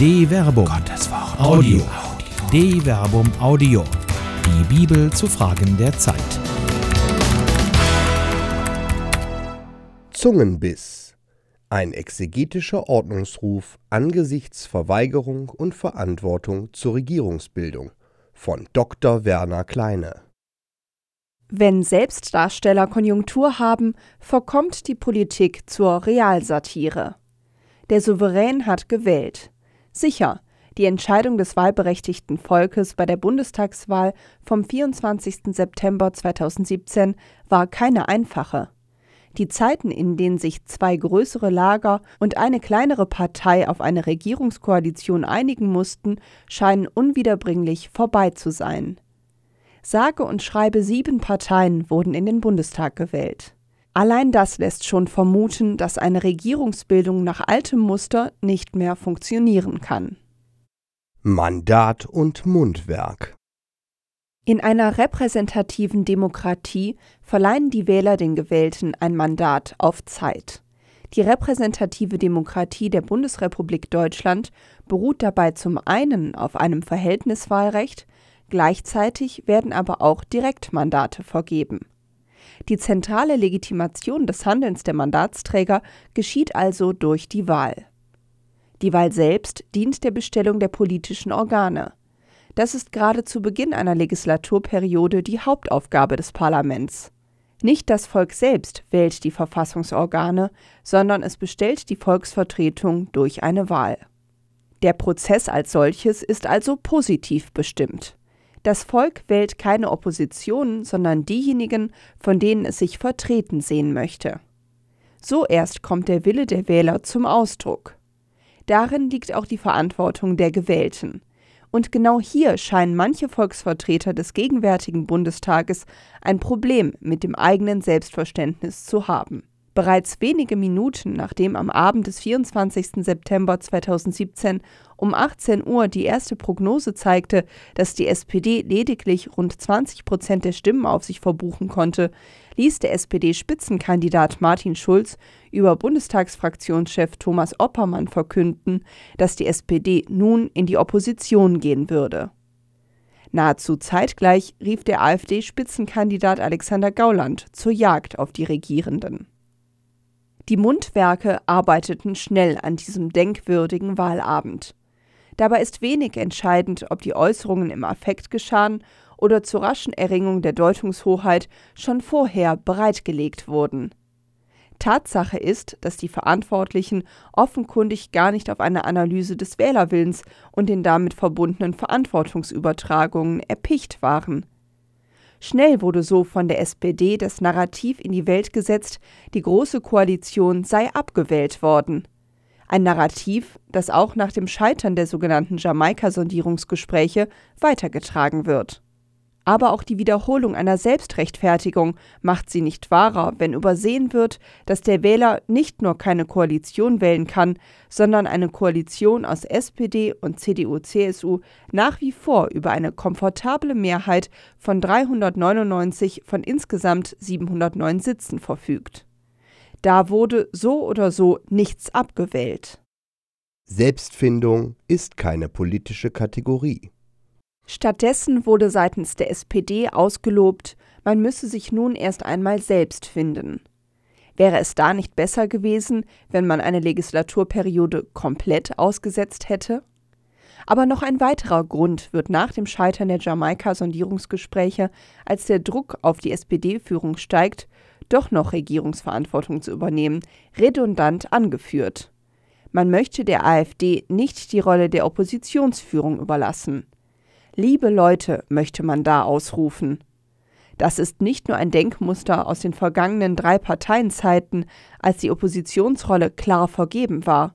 De Verbum. Gottes Wort. Audio. De Verbum Audio. Die Bibel zu Fragen der Zeit. Zungenbiss. Ein exegetischer Ordnungsruf angesichts Verweigerung und Verantwortung zur Regierungsbildung von Dr. Werner Kleine. Wenn Selbstdarsteller Konjunktur haben, verkommt die Politik zur Realsatire. Der Souverän hat gewählt. Sicher, die Entscheidung des wahlberechtigten Volkes bei der Bundestagswahl vom 24. September 2017 war keine einfache. Die Zeiten, in denen sich zwei größere Lager und eine kleinere Partei auf eine Regierungskoalition einigen mussten, scheinen unwiederbringlich vorbei zu sein. Sage und schreibe sieben Parteien wurden in den Bundestag gewählt. Allein das lässt schon vermuten, dass eine Regierungsbildung nach altem Muster nicht mehr funktionieren kann. Mandat und Mundwerk In einer repräsentativen Demokratie verleihen die Wähler den Gewählten ein Mandat auf Zeit. Die repräsentative Demokratie der Bundesrepublik Deutschland beruht dabei zum einen auf einem Verhältniswahlrecht, gleichzeitig werden aber auch Direktmandate vergeben. Die zentrale Legitimation des Handelns der Mandatsträger geschieht also durch die Wahl. Die Wahl selbst dient der Bestellung der politischen Organe. Das ist gerade zu Beginn einer Legislaturperiode die Hauptaufgabe des Parlaments. Nicht das Volk selbst wählt die Verfassungsorgane, sondern es bestellt die Volksvertretung durch eine Wahl. Der Prozess als solches ist also positiv bestimmt. Das Volk wählt keine Opposition, sondern diejenigen, von denen es sich vertreten sehen möchte. So erst kommt der Wille der Wähler zum Ausdruck. Darin liegt auch die Verantwortung der Gewählten. Und genau hier scheinen manche Volksvertreter des gegenwärtigen Bundestages ein Problem mit dem eigenen Selbstverständnis zu haben. Bereits wenige Minuten nachdem am Abend des 24. September 2017 um 18 Uhr die erste Prognose zeigte, dass die SPD lediglich rund 20 Prozent der Stimmen auf sich verbuchen konnte, ließ der SPD-Spitzenkandidat Martin Schulz über Bundestagsfraktionschef Thomas Oppermann verkünden, dass die SPD nun in die Opposition gehen würde. Nahezu zeitgleich rief der AfD-Spitzenkandidat Alexander Gauland zur Jagd auf die Regierenden. Die Mundwerke arbeiteten schnell an diesem denkwürdigen Wahlabend. Dabei ist wenig entscheidend, ob die Äußerungen im Affekt geschahen oder zur raschen Erringung der Deutungshoheit schon vorher bereitgelegt wurden. Tatsache ist, dass die Verantwortlichen offenkundig gar nicht auf eine Analyse des Wählerwillens und den damit verbundenen Verantwortungsübertragungen erpicht waren. Schnell wurde so von der SPD das Narrativ in die Welt gesetzt, die Große Koalition sei abgewählt worden. Ein Narrativ, das auch nach dem Scheitern der sogenannten Jamaika-Sondierungsgespräche weitergetragen wird. Aber auch die Wiederholung einer Selbstrechtfertigung macht sie nicht wahrer, wenn übersehen wird, dass der Wähler nicht nur keine Koalition wählen kann, sondern eine Koalition aus SPD und CDU-CSU nach wie vor über eine komfortable Mehrheit von 399 von insgesamt 709 Sitzen verfügt. Da wurde so oder so nichts abgewählt. Selbstfindung ist keine politische Kategorie. Stattdessen wurde seitens der SPD ausgelobt, man müsse sich nun erst einmal selbst finden. Wäre es da nicht besser gewesen, wenn man eine Legislaturperiode komplett ausgesetzt hätte? Aber noch ein weiterer Grund wird nach dem Scheitern der Jamaika-Sondierungsgespräche, als der Druck auf die SPD-Führung steigt, doch noch Regierungsverantwortung zu übernehmen, redundant angeführt. Man möchte der AfD nicht die Rolle der Oppositionsführung überlassen. Liebe Leute möchte man da ausrufen. Das ist nicht nur ein Denkmuster aus den vergangenen drei Parteienzeiten, als die Oppositionsrolle klar vergeben war.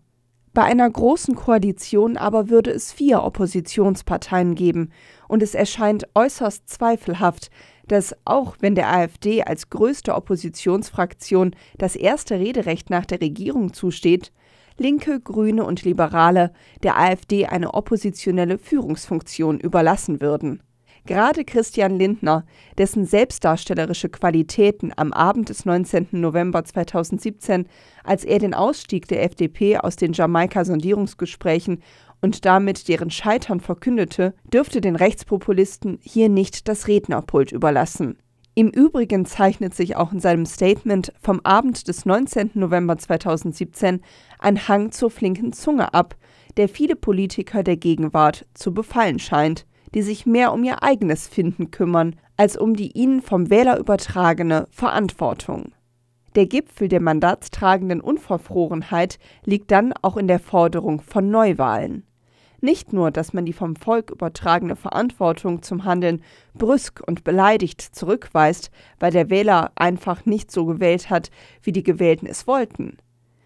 Bei einer großen Koalition aber würde es vier Oppositionsparteien geben, und es erscheint äußerst zweifelhaft, dass auch wenn der AfD als größte Oppositionsfraktion das erste Rederecht nach der Regierung zusteht, Linke, Grüne und Liberale der AfD eine oppositionelle Führungsfunktion überlassen würden. Gerade Christian Lindner, dessen selbstdarstellerische Qualitäten am Abend des 19. November 2017, als er den Ausstieg der FDP aus den Jamaika-Sondierungsgesprächen und damit deren Scheitern verkündete, dürfte den Rechtspopulisten hier nicht das Rednerpult überlassen. Im Übrigen zeichnet sich auch in seinem Statement vom Abend des 19. November 2017 ein Hang zur flinken Zunge ab, der viele Politiker der Gegenwart zu befallen scheint, die sich mehr um ihr eigenes Finden kümmern, als um die ihnen vom Wähler übertragene Verantwortung. Der Gipfel der mandatstragenden Unverfrorenheit liegt dann auch in der Forderung von Neuwahlen. Nicht nur, dass man die vom Volk übertragene Verantwortung zum Handeln brüsk und beleidigt zurückweist, weil der Wähler einfach nicht so gewählt hat, wie die Gewählten es wollten.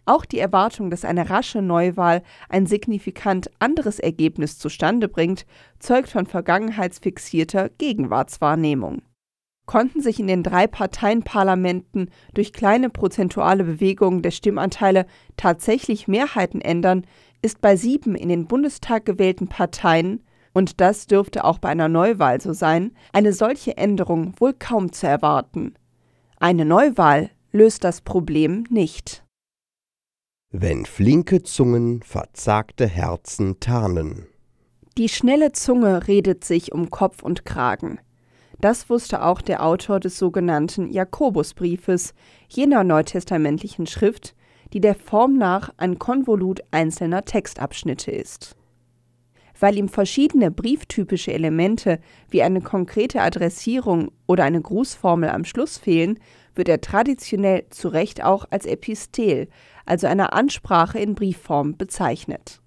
Auch die Erwartung, dass eine rasche Neuwahl ein signifikant anderes Ergebnis zustande bringt, zeugt von vergangenheitsfixierter Gegenwartswahrnehmung. Konnten sich in den drei Parteienparlamenten durch kleine prozentuale Bewegungen der Stimmanteile tatsächlich Mehrheiten ändern, ist bei sieben in den Bundestag gewählten Parteien, und das dürfte auch bei einer Neuwahl so sein, eine solche Änderung wohl kaum zu erwarten. Eine Neuwahl löst das Problem nicht. Wenn flinke Zungen verzagte Herzen tarnen. Die schnelle Zunge redet sich um Kopf und Kragen. Das wusste auch der Autor des sogenannten Jakobusbriefes, jener neutestamentlichen Schrift, die der Form nach ein Konvolut einzelner Textabschnitte ist. Weil ihm verschiedene brieftypische Elemente wie eine konkrete Adressierung oder eine Grußformel am Schluss fehlen, wird er traditionell zu Recht auch als Epistel, also eine Ansprache in Briefform, bezeichnet.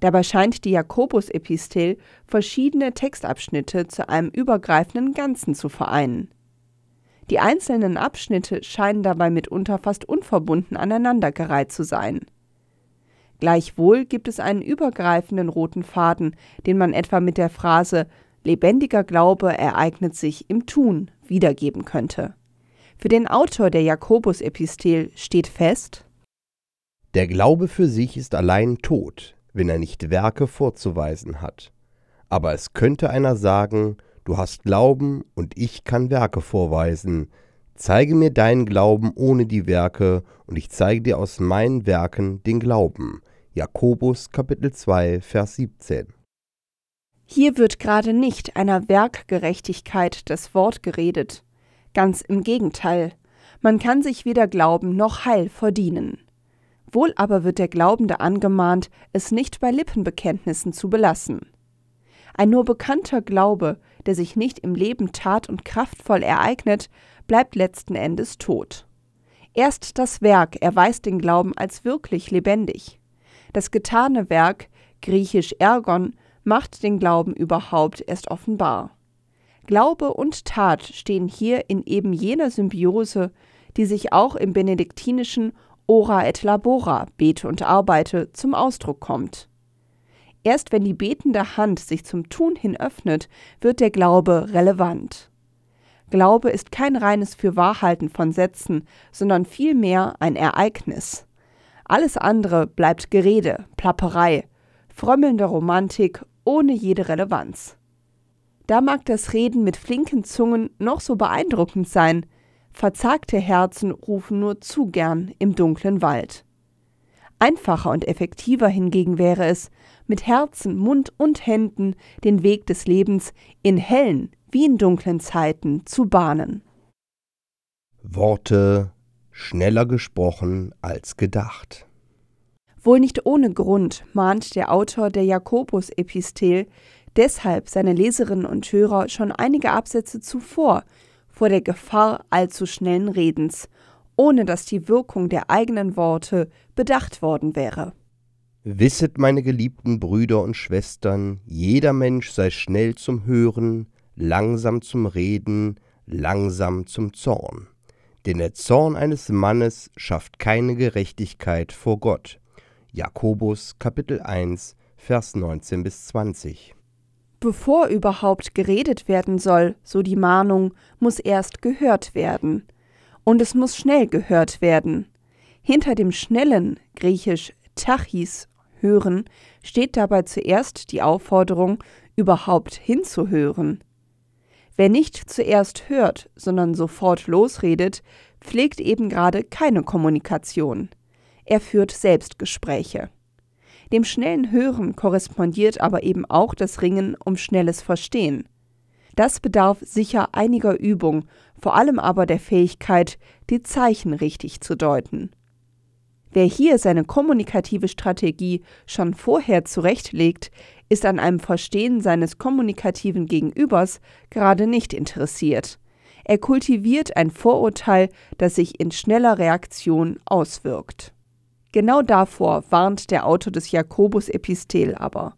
Dabei scheint die Jakobus-Epistel verschiedene Textabschnitte zu einem übergreifenden Ganzen zu vereinen. Die einzelnen Abschnitte scheinen dabei mitunter fast unverbunden aneinandergereiht zu sein. Gleichwohl gibt es einen übergreifenden roten Faden, den man etwa mit der Phrase lebendiger Glaube ereignet sich im Tun wiedergeben könnte. Für den Autor der Jakobus-Epistel steht fest: Der Glaube für sich ist allein tot, wenn er nicht Werke vorzuweisen hat. Aber es könnte einer sagen, Du hast Glauben und ich kann Werke vorweisen. Zeige mir deinen Glauben ohne die Werke, und ich zeige dir aus meinen Werken den Glauben. Jakobus Kapitel 2, Vers 17. Hier wird gerade nicht einer Werkgerechtigkeit das Wort geredet. Ganz im Gegenteil. Man kann sich weder Glauben noch Heil verdienen. Wohl aber wird der Glaubende angemahnt, es nicht bei Lippenbekenntnissen zu belassen. Ein nur bekannter Glaube, der sich nicht im Leben tat und kraftvoll ereignet, bleibt letzten Endes tot. Erst das Werk erweist den Glauben als wirklich lebendig. Das getane Werk, griechisch Ergon, macht den Glauben überhaupt erst offenbar. Glaube und Tat stehen hier in eben jener Symbiose, die sich auch im benediktinischen Ora et labora, bete und arbeite, zum Ausdruck kommt. Erst wenn die betende Hand sich zum Tun hin öffnet, wird der Glaube relevant. Glaube ist kein reines Fürwahrhalten von Sätzen, sondern vielmehr ein Ereignis. Alles andere bleibt Gerede, Plapperei, frömmelnde Romantik ohne jede Relevanz. Da mag das Reden mit flinken Zungen noch so beeindruckend sein, verzagte Herzen rufen nur zu gern im dunklen Wald. Einfacher und effektiver hingegen wäre es, mit Herzen, Mund und Händen den Weg des Lebens in hellen wie in dunklen Zeiten zu bahnen. Worte schneller gesprochen als gedacht. Wohl nicht ohne Grund mahnt der Autor der Jakobus-Epistel deshalb seine Leserinnen und Hörer schon einige Absätze zuvor vor der Gefahr allzu schnellen Redens ohne dass die Wirkung der eigenen Worte bedacht worden wäre. Wisset, meine geliebten Brüder und Schwestern, jeder Mensch sei schnell zum Hören, langsam zum Reden, langsam zum Zorn. Denn der Zorn eines Mannes schafft keine Gerechtigkeit vor Gott. Jakobus Kapitel 1, Vers 19 bis 20. Bevor überhaupt geredet werden soll, so die Mahnung, muss erst gehört werden und es muss schnell gehört werden. Hinter dem schnellen, griechisch Tachis, hören, steht dabei zuerst die Aufforderung, überhaupt hinzuhören. Wer nicht zuerst hört, sondern sofort losredet, pflegt eben gerade keine Kommunikation. Er führt Selbstgespräche. Dem schnellen Hören korrespondiert aber eben auch das Ringen um schnelles Verstehen. Das bedarf sicher einiger Übung, vor allem aber der Fähigkeit, die Zeichen richtig zu deuten. Wer hier seine kommunikative Strategie schon vorher zurechtlegt, ist an einem Verstehen seines kommunikativen Gegenübers gerade nicht interessiert. Er kultiviert ein Vorurteil, das sich in schneller Reaktion auswirkt. Genau davor warnt der Autor des Jakobus-Epistel aber.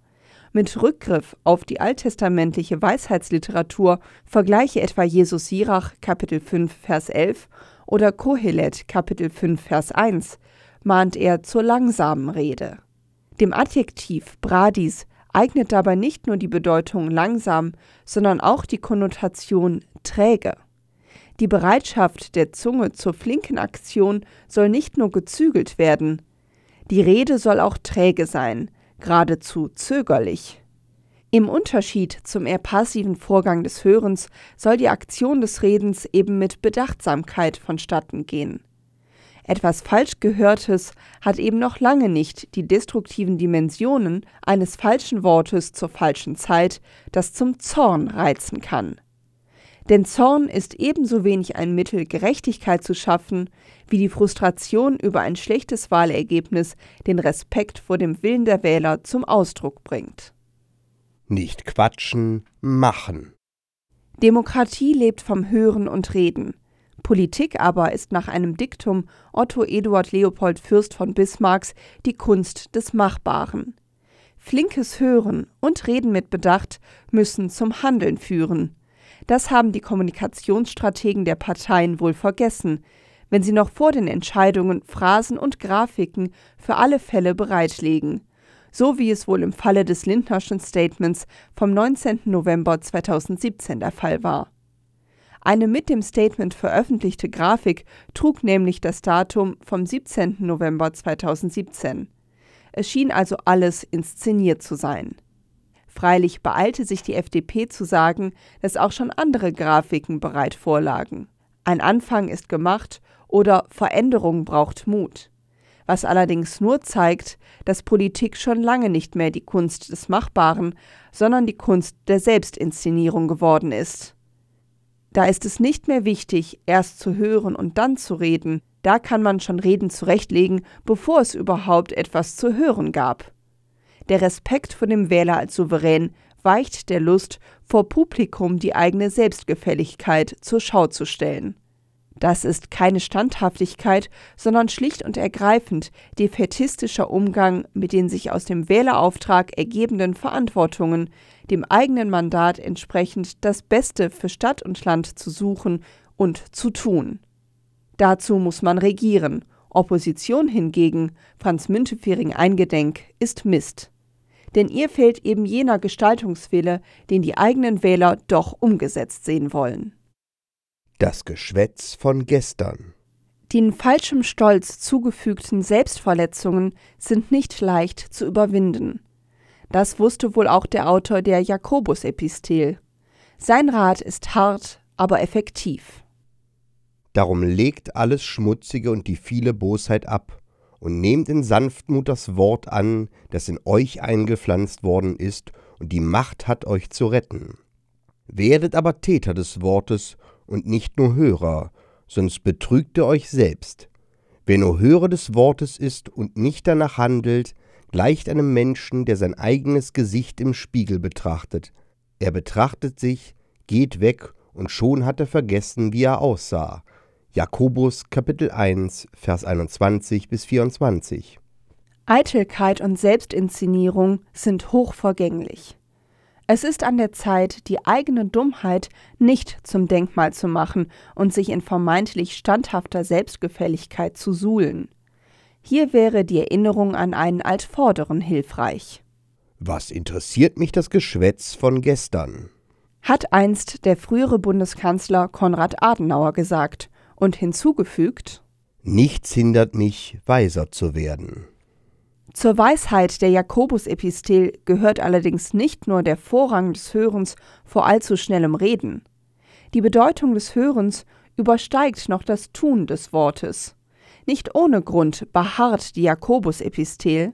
Mit Rückgriff auf die alttestamentliche Weisheitsliteratur vergleiche etwa Jesus Sirach Kapitel 5 Vers 11 oder Kohelet Kapitel 5 Vers 1 mahnt er zur langsamen Rede. Dem Adjektiv Bradis eignet dabei nicht nur die Bedeutung langsam, sondern auch die Konnotation träge. Die Bereitschaft der Zunge zur flinken Aktion soll nicht nur gezügelt werden, die Rede soll auch träge sein, geradezu zögerlich. Im Unterschied zum eher passiven Vorgang des Hörens soll die Aktion des Redens eben mit Bedachtsamkeit vonstatten gehen. Etwas falsch Gehörtes hat eben noch lange nicht die destruktiven Dimensionen eines falschen Wortes zur falschen Zeit, das zum Zorn reizen kann. Denn Zorn ist ebenso wenig ein Mittel, Gerechtigkeit zu schaffen, wie die Frustration über ein schlechtes Wahlergebnis den Respekt vor dem Willen der Wähler zum Ausdruck bringt. Nicht quatschen, machen. Demokratie lebt vom Hören und Reden. Politik aber ist nach einem Diktum Otto Eduard Leopold Fürst von Bismarcks die Kunst des Machbaren. Flinkes Hören und Reden mit Bedacht müssen zum Handeln führen. Das haben die Kommunikationsstrategen der Parteien wohl vergessen, wenn sie noch vor den Entscheidungen Phrasen und Grafiken für alle Fälle bereitlegen, so wie es wohl im Falle des Lindnerschen Statements vom 19. November 2017 der Fall war. Eine mit dem Statement veröffentlichte Grafik trug nämlich das Datum vom 17. November 2017. Es schien also alles inszeniert zu sein. Freilich beeilte sich die FDP zu sagen, dass auch schon andere Grafiken bereit vorlagen. Ein Anfang ist gemacht oder Veränderung braucht Mut. Was allerdings nur zeigt, dass Politik schon lange nicht mehr die Kunst des Machbaren, sondern die Kunst der Selbstinszenierung geworden ist. Da ist es nicht mehr wichtig, erst zu hören und dann zu reden. Da kann man schon Reden zurechtlegen, bevor es überhaupt etwas zu hören gab. Der Respekt vor dem Wähler als Souverän weicht der Lust, vor Publikum die eigene Selbstgefälligkeit zur Schau zu stellen. Das ist keine Standhaftigkeit, sondern schlicht und ergreifend defätistischer Umgang mit den sich aus dem Wählerauftrag ergebenden Verantwortungen, dem eigenen Mandat entsprechend das Beste für Stadt und Land zu suchen und zu tun. Dazu muss man regieren. Opposition hingegen, Franz Müntefering eingedenk, ist Mist. Denn ihr fehlt eben jener Gestaltungswille, den die eigenen Wähler doch umgesetzt sehen wollen. Das Geschwätz von gestern. Den falschem Stolz zugefügten Selbstverletzungen sind nicht leicht zu überwinden. Das wusste wohl auch der Autor der Jakobus-Epistel. Sein Rat ist hart, aber effektiv. Darum legt alles Schmutzige und die viele Bosheit ab und nehmt in Sanftmut das Wort an, das in euch eingepflanzt worden ist und die Macht hat, euch zu retten. Werdet aber Täter des Wortes und nicht nur Hörer, sonst betrügt ihr euch selbst. Wer nur Hörer des Wortes ist und nicht danach handelt, gleicht einem Menschen, der sein eigenes Gesicht im Spiegel betrachtet. Er betrachtet sich, geht weg und schon hat er vergessen, wie er aussah. Jakobus Kapitel 1, Vers 21 bis 24. Eitelkeit und Selbstinszenierung sind hochvergänglich. Es ist an der Zeit, die eigene Dummheit nicht zum Denkmal zu machen und sich in vermeintlich standhafter Selbstgefälligkeit zu suhlen. Hier wäre die Erinnerung an einen Altvorderen hilfreich. Was interessiert mich das Geschwätz von gestern? Hat einst der frühere Bundeskanzler Konrad Adenauer gesagt und hinzugefügt Nichts hindert mich, weiser zu werden. Zur Weisheit der Jakobus-Epistel gehört allerdings nicht nur der Vorrang des Hörens vor allzu schnellem Reden. Die Bedeutung des Hörens übersteigt noch das Tun des Wortes. Nicht ohne Grund beharrt die Jakobus-Epistel.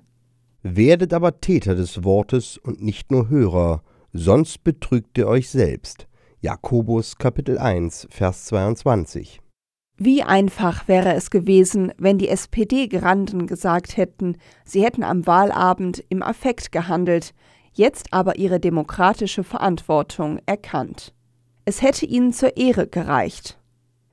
Werdet aber Täter des Wortes und nicht nur Hörer, sonst betrügt ihr euch selbst. Jakobus Kapitel 1, Vers 22. Wie einfach wäre es gewesen, wenn die SPD-Granden gesagt hätten, sie hätten am Wahlabend im Affekt gehandelt, jetzt aber ihre demokratische Verantwortung erkannt. Es hätte ihnen zur Ehre gereicht.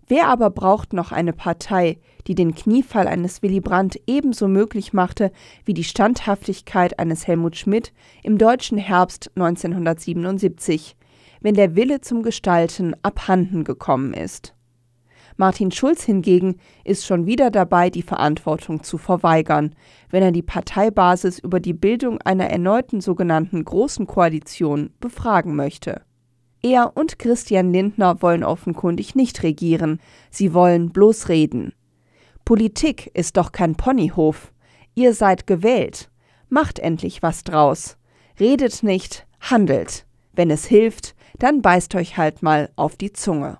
Wer aber braucht noch eine Partei, die den Kniefall eines Willy Brandt ebenso möglich machte wie die Standhaftigkeit eines Helmut Schmidt im deutschen Herbst 1977, wenn der Wille zum Gestalten abhanden gekommen ist? Martin Schulz hingegen ist schon wieder dabei, die Verantwortung zu verweigern, wenn er die Parteibasis über die Bildung einer erneuten sogenannten Großen Koalition befragen möchte. Er und Christian Lindner wollen offenkundig nicht regieren, sie wollen bloß reden. Politik ist doch kein Ponyhof. Ihr seid gewählt. Macht endlich was draus. Redet nicht, handelt. Wenn es hilft, dann beißt euch halt mal auf die Zunge.